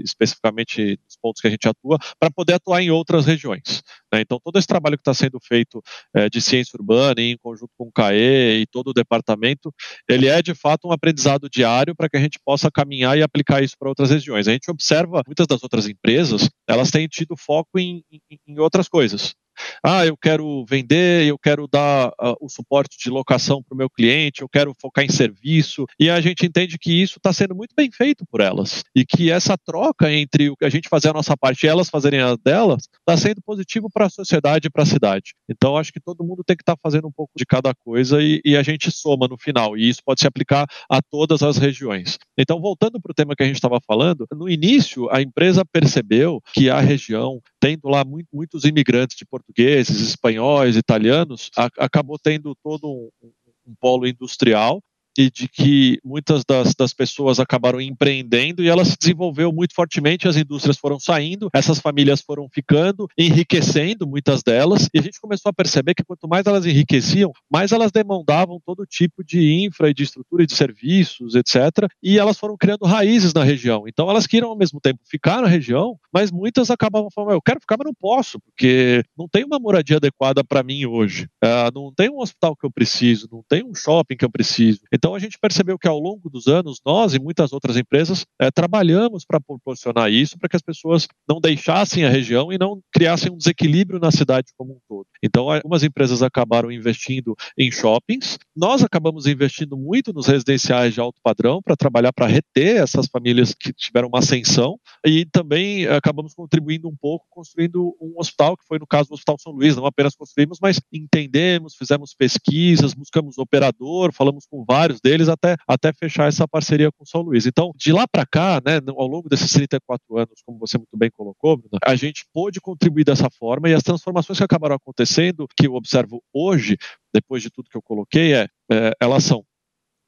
especificamente nos pontos que a gente atua, para poder atuar em outras regiões. Né? Então, todo esse trabalho que está sendo feito é, de ciência urbana, em conjunto com o CAE e todo o departamento, ele é de fato um aprendizado diário para que a gente possa caminhar e aplicar isso para outras regiões. A gente observa muitas das outras empresas, elas têm tido foco em, em, em outras coisas. Ah, eu quero vender, eu quero dar uh, o suporte de locação para o meu cliente, eu quero focar em serviço. E a gente entende que isso está sendo muito bem feito por elas. E que essa troca entre o que a gente fazer a nossa parte e elas fazerem a delas está sendo positivo para a sociedade e para a cidade. Então, acho que todo mundo tem que estar tá fazendo um pouco de cada coisa e, e, a gente soma no final. E isso pode se aplicar a todas as regiões. Então, voltando para o tema que a gente estava falando, no início a empresa percebeu que a região, tendo lá muito, muitos imigrantes de portugueses, espanhóis, italianos, a, acabou tendo todo um, um polo industrial e de que muitas das, das pessoas acabaram empreendendo e ela se desenvolveu muito fortemente, as indústrias foram saindo, essas famílias foram ficando, enriquecendo muitas delas, e a gente começou a perceber que quanto mais elas enriqueciam, mais elas demandavam todo tipo de infra e de estrutura e de serviços, etc. E elas foram criando raízes na região. Então elas queriam ao mesmo tempo ficar na região, mas muitas acabavam falando: eu quero ficar, mas não posso, porque não tem uma moradia adequada para mim hoje. Uh, não tem um hospital que eu preciso, não tem um shopping que eu preciso. Então a gente percebeu que ao longo dos anos, nós e muitas outras empresas é, trabalhamos para proporcionar isso, para que as pessoas não deixassem a região e não criassem um desequilíbrio na cidade como um todo. Então, algumas empresas acabaram investindo em shoppings, nós acabamos investindo muito nos residenciais de alto padrão para trabalhar para reter essas famílias que tiveram uma ascensão. E também acabamos contribuindo um pouco construindo um hospital, que foi no caso do Hospital São Luís, não apenas construímos, mas entendemos, fizemos pesquisas, buscamos operador, falamos com vários vários deles até, até fechar essa parceria com São Luís. Então, de lá para cá, né, ao longo desses 34 anos, como você muito bem colocou, Bruna, a gente pôde contribuir dessa forma e as transformações que acabaram acontecendo, que eu observo hoje, depois de tudo que eu coloquei, é, é elas são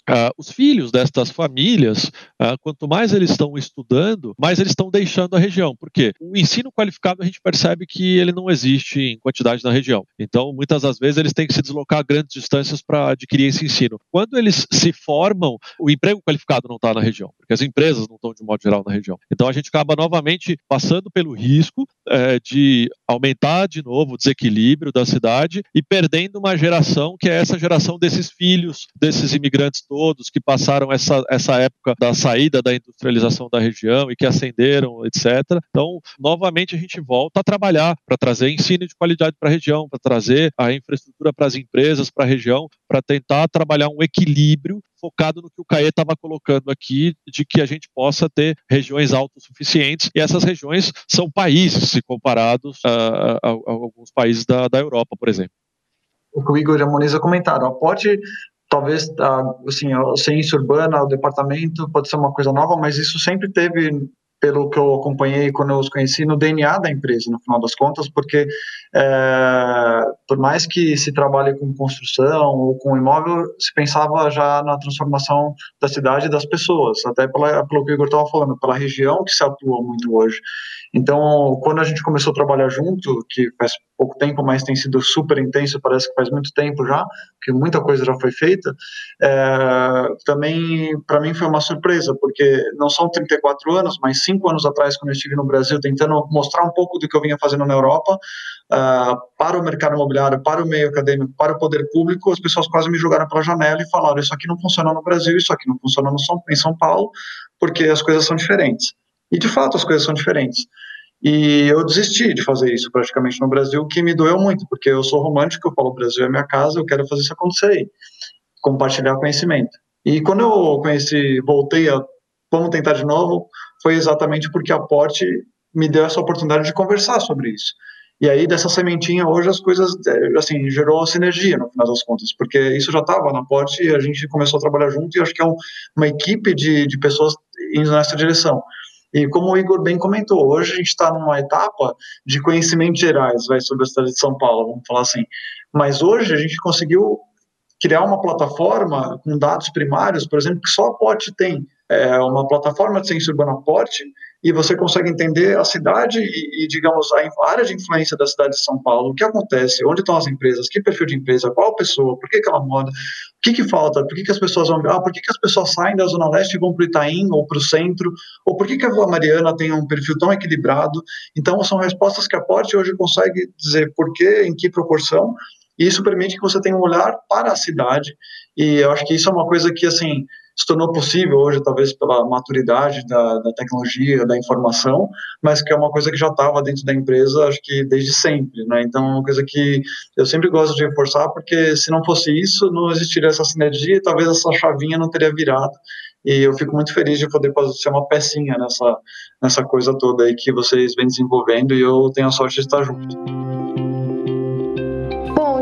Uh, os filhos destas famílias, uh, quanto mais eles estão estudando, mais eles estão deixando a região. Por quê? O ensino qualificado a gente percebe que ele não existe em quantidade na região. Então, muitas das vezes, eles têm que se deslocar a grandes distâncias para adquirir esse ensino. Quando eles se formam, o emprego qualificado não está na região, porque as empresas não estão, de modo geral, na região. Então, a gente acaba novamente passando pelo risco é, de aumentar de novo o desequilíbrio da cidade e perdendo uma geração que é essa geração desses filhos, desses imigrantes todos que passaram essa, essa época da saída da industrialização da região e que ascenderam, etc. Então, novamente, a gente volta a trabalhar para trazer ensino de qualidade para a região, para trazer a infraestrutura para as empresas, para a região, para tentar trabalhar um equilíbrio focado no que o CAE estava colocando aqui, de que a gente possa ter regiões autossuficientes, e essas regiões são países, se comparados a, a, a alguns países da, da Europa, por exemplo o que o Igor e a Moniza comentaram. Pode talvez assim a ciência urbana, o departamento pode ser uma coisa nova, mas isso sempre teve pelo que eu acompanhei quando eu os conheci no DNA da empresa no final das contas, porque é, por mais que se trabalhe com construção ou com imóvel, se pensava já na transformação da cidade e das pessoas, até pela, pelo que o Igor estava falando, pela região que se atua muito hoje. Então, quando a gente começou a trabalhar junto, que faz pouco tempo, mas tem sido super intenso, parece que faz muito tempo já, que muita coisa já foi feita, é, também para mim foi uma surpresa, porque não são 34 anos, mas cinco anos atrás, quando eu estive no Brasil, tentando mostrar um pouco do que eu vinha fazendo na Europa, uh, para o mercado imobiliário, para o meio acadêmico, para o poder público, as pessoas quase me jogaram pela janela e falaram: Isso aqui não funciona no Brasil, isso aqui não funciona São, em São Paulo, porque as coisas são diferentes. E de fato as coisas são diferentes. E eu desisti de fazer isso praticamente no Brasil, o que me doeu muito, porque eu sou romântico, eu falo: Brasil é minha casa, eu quero fazer isso acontecer compartilhar conhecimento. E quando eu conheci, voltei a vamos tentar de novo, foi exatamente porque a Porte me deu essa oportunidade de conversar sobre isso. E aí, dessa sementinha, hoje as coisas, é, assim, gerou sinergia, no final das contas, porque isso já estava na Porte e a gente começou a trabalhar junto e acho que é um, uma equipe de, de pessoas indo nessa direção. E como o Igor bem comentou, hoje a gente está numa etapa de conhecimentos gerais vai, sobre a cidade de São Paulo, vamos falar assim. Mas hoje a gente conseguiu criar uma plataforma com dados primários, por exemplo, que só a Porte tem. É uma plataforma de ciência urbana Porte, e você consegue entender a cidade e, e, digamos, a área de influência da cidade de São Paulo, o que acontece, onde estão as empresas, que perfil de empresa, qual pessoa, por que, que ela moda, o que, que falta, por que, que as pessoas vão, ah, por que, que as pessoas saem da Zona Leste e vão para o Itaim ou para o centro, ou por que, que a Vila Mariana tem um perfil tão equilibrado. Então, são respostas que a Porte hoje consegue dizer por quê, em que proporção, e isso permite que você tenha um olhar para a cidade, e eu acho que isso é uma coisa que, assim, se tornou possível hoje, talvez pela maturidade da, da tecnologia, da informação, mas que é uma coisa que já estava dentro da empresa, acho que desde sempre, né? Então, é uma coisa que eu sempre gosto de reforçar, porque se não fosse isso, não existiria essa sinergia e talvez essa chavinha não teria virado. E eu fico muito feliz de poder ser uma pecinha nessa, nessa coisa toda aí que vocês vêm desenvolvendo e eu tenho a sorte de estar junto.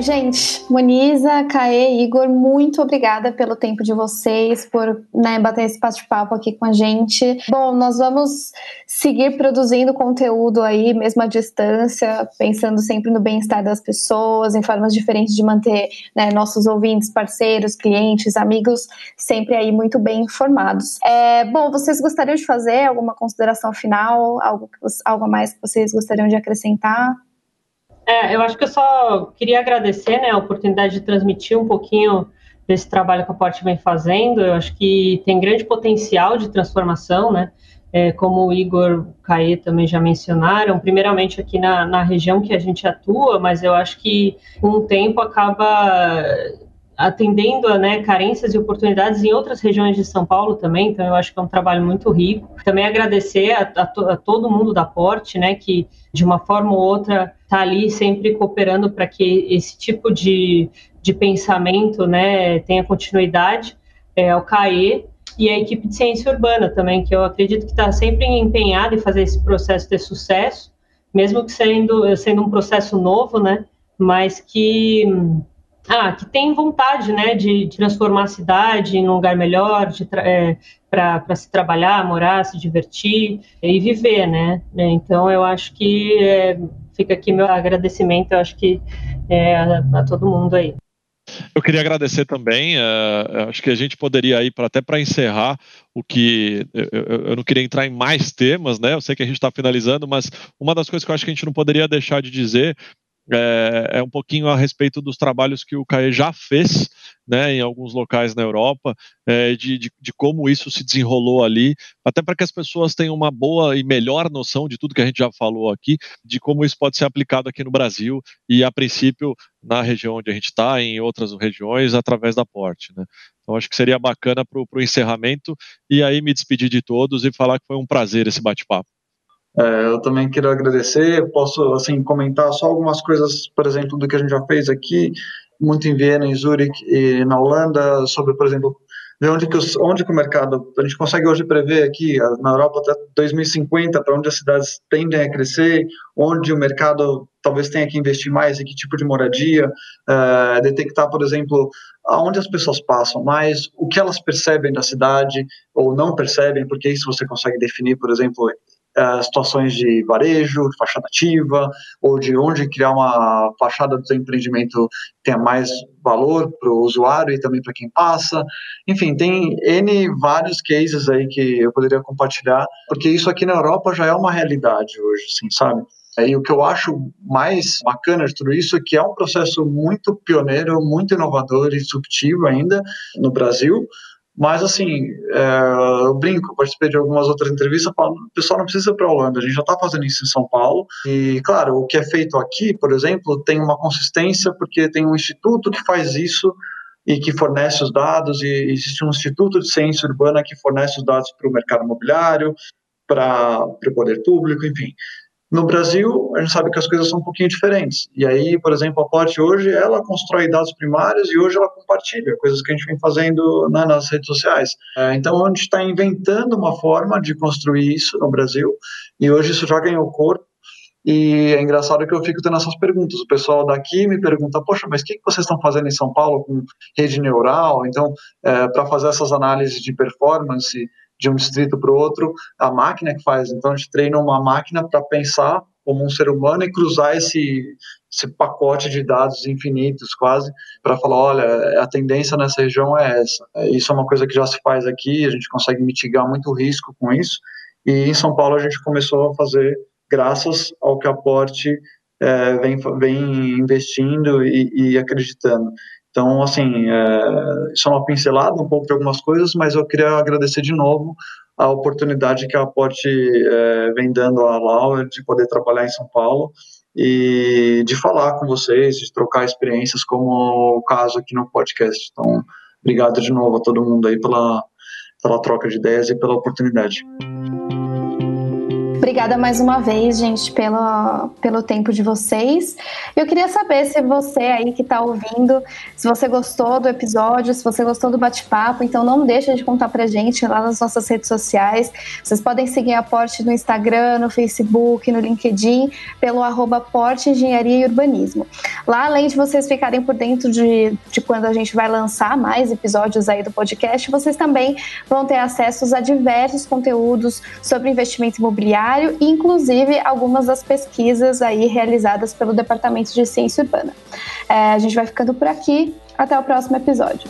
Gente, Moniza, Caê, Igor, muito obrigada pelo tempo de vocês, por né, bater esse bate-papo aqui com a gente. Bom, nós vamos seguir produzindo conteúdo aí, mesmo à distância, pensando sempre no bem-estar das pessoas, em formas diferentes de manter né, nossos ouvintes, parceiros, clientes, amigos, sempre aí muito bem informados. É, bom, vocês gostariam de fazer alguma consideração final, algo, algo a mais que vocês gostariam de acrescentar? É, eu acho que eu só queria agradecer né, a oportunidade de transmitir um pouquinho desse trabalho que a Porte vem fazendo. Eu acho que tem grande potencial de transformação, né? É, como o Igor Caê também já mencionaram, primeiramente aqui na, na região que a gente atua, mas eu acho que com o tempo acaba atendendo a né, carências e oportunidades em outras regiões de São Paulo também, então eu acho que é um trabalho muito rico. Também agradecer a, a, to, a todo mundo da Porte, né, que de uma forma ou outra está ali sempre cooperando para que esse tipo de, de pensamento né, tenha continuidade, é, o CAE e a equipe de ciência urbana também, que eu acredito que está sempre empenhada em fazer esse processo ter sucesso, mesmo que sendo, sendo um processo novo, né, mas que ah, que tem vontade né, de, transformar a cidade em um lugar melhor, é, para se trabalhar, morar, se divertir e viver, né? Então eu acho que é, fica aqui meu agradecimento, eu acho que é, a, todo mundo aí. Eu queria agradecer também. Uh, acho que a gente poderia ir para até para encerrar o que eu, eu, não queria entrar em mais temas, né? Eu sei que a gente está finalizando, mas uma das coisas que eu acho que a gente não poderia deixar de dizer é, é, um pouquinho a respeito dos trabalhos que o CAE já fez né, em alguns locais na Europa, é, de, de, de, como isso se desenrolou ali, até para que as pessoas tenham uma boa e melhor noção de tudo que a gente já falou aqui, de como isso pode ser aplicado aqui no Brasil e, a princípio, na região onde a gente está, em outras regiões, através da Porte. Né? Então, acho que seria bacana para o encerramento e aí me despedir de todos e falar que foi um prazer esse bate-papo. É, eu também quero agradecer, posso assim comentar só algumas coisas, por exemplo, do que a gente já fez aqui, muito em Viena, em Zurique e na Holanda, sobre, por exemplo, ver onde que, os, onde que o mercado, a gente consegue hoje prever aqui, na Europa até 2050, para onde as cidades tendem a crescer, onde o mercado talvez tenha que investir mais em que tipo de moradia, uh, detectar, por exemplo, aonde as pessoas passam mais, o que elas percebem da cidade ou não percebem, porque isso você consegue definir, por exemplo, uh, situações de varejo, de fachada ativa, ou de onde criar uma fachada do seu empreendimento que tenha mais valor para o usuário e também para quem passa. Enfim, tem N vários cases aí que eu poderia compartilhar, porque isso aqui na Europa já é uma realidade hoje, assim, sabe? E o que eu acho mais bacana de tudo isso é que é um processo muito pioneiro, muito inovador e disruptivo ainda no Brasil, mas, assim, é, eu brinco, participei de algumas outras entrevistas, falando, o pessoal não precisa ir para a Holanda, a gente já está fazendo isso em São Paulo. E, claro, o que é feito aqui, por exemplo, tem uma consistência, porque tem um instituto que faz isso e que fornece os dados, e existe um instituto de ciência urbana que fornece os dados para o mercado imobiliário, para o poder público, enfim. No Brasil, a gente sabe que as coisas são um pouquinho diferentes. E aí, por exemplo, a Porte hoje, ela constrói dados primários e hoje ela compartilha, coisas que a gente vem fazendo né, nas redes sociais. É, então, a gente está inventando uma forma de construir isso no Brasil e hoje isso já ganhou corpo. E é engraçado que eu fico tendo essas perguntas. O pessoal daqui me pergunta: Poxa, mas o que, vocês estão fazendo em São Paulo com rede neural? Então, é, para fazer essas análises de performance, de um distrito para o outro, a máquina que faz. Então a gente treina uma máquina para pensar como um ser humano e cruzar esse, esse pacote de dados infinitos quase para falar, olha, a tendência nessa região é essa. Isso é uma coisa que já se faz aqui, a gente consegue mitigar muito risco com isso. E em São Paulo a gente começou a fazer graças ao que a Porte é, vem, vem investindo e, e acreditando. Então, assim, é, é uma pincelada um pouco de algumas coisas, mas eu queria agradecer de novo a oportunidade que a Porte é, vem dando à Laura de poder trabalhar em São Paulo e de falar com vocês, de trocar experiências, como o caso aqui no podcast. Então, obrigado de novo a todo mundo aí pela, pela troca de ideias e pela oportunidade. Obrigada mais uma vez, gente, pelo, pelo tempo de vocês. Eu queria saber se você aí que está ouvindo, se você gostou do episódio, se você gostou do bate-papo, então não deixa de contar pra gente lá nas nossas redes sociais. Vocês podem seguir a Porte no Instagram, no Facebook, no LinkedIn, pelo arroba Porte Engenharia e Urbanismo. Lá, além de vocês ficarem por dentro de, de quando a gente vai lançar mais episódios aí do podcast, vocês também vão ter acesso a diversos conteúdos sobre investimento imobiliário inclusive algumas das pesquisas aí realizadas pelo Departamento de Ciência Urbana. É, a gente vai ficando por aqui. Até o próximo episódio.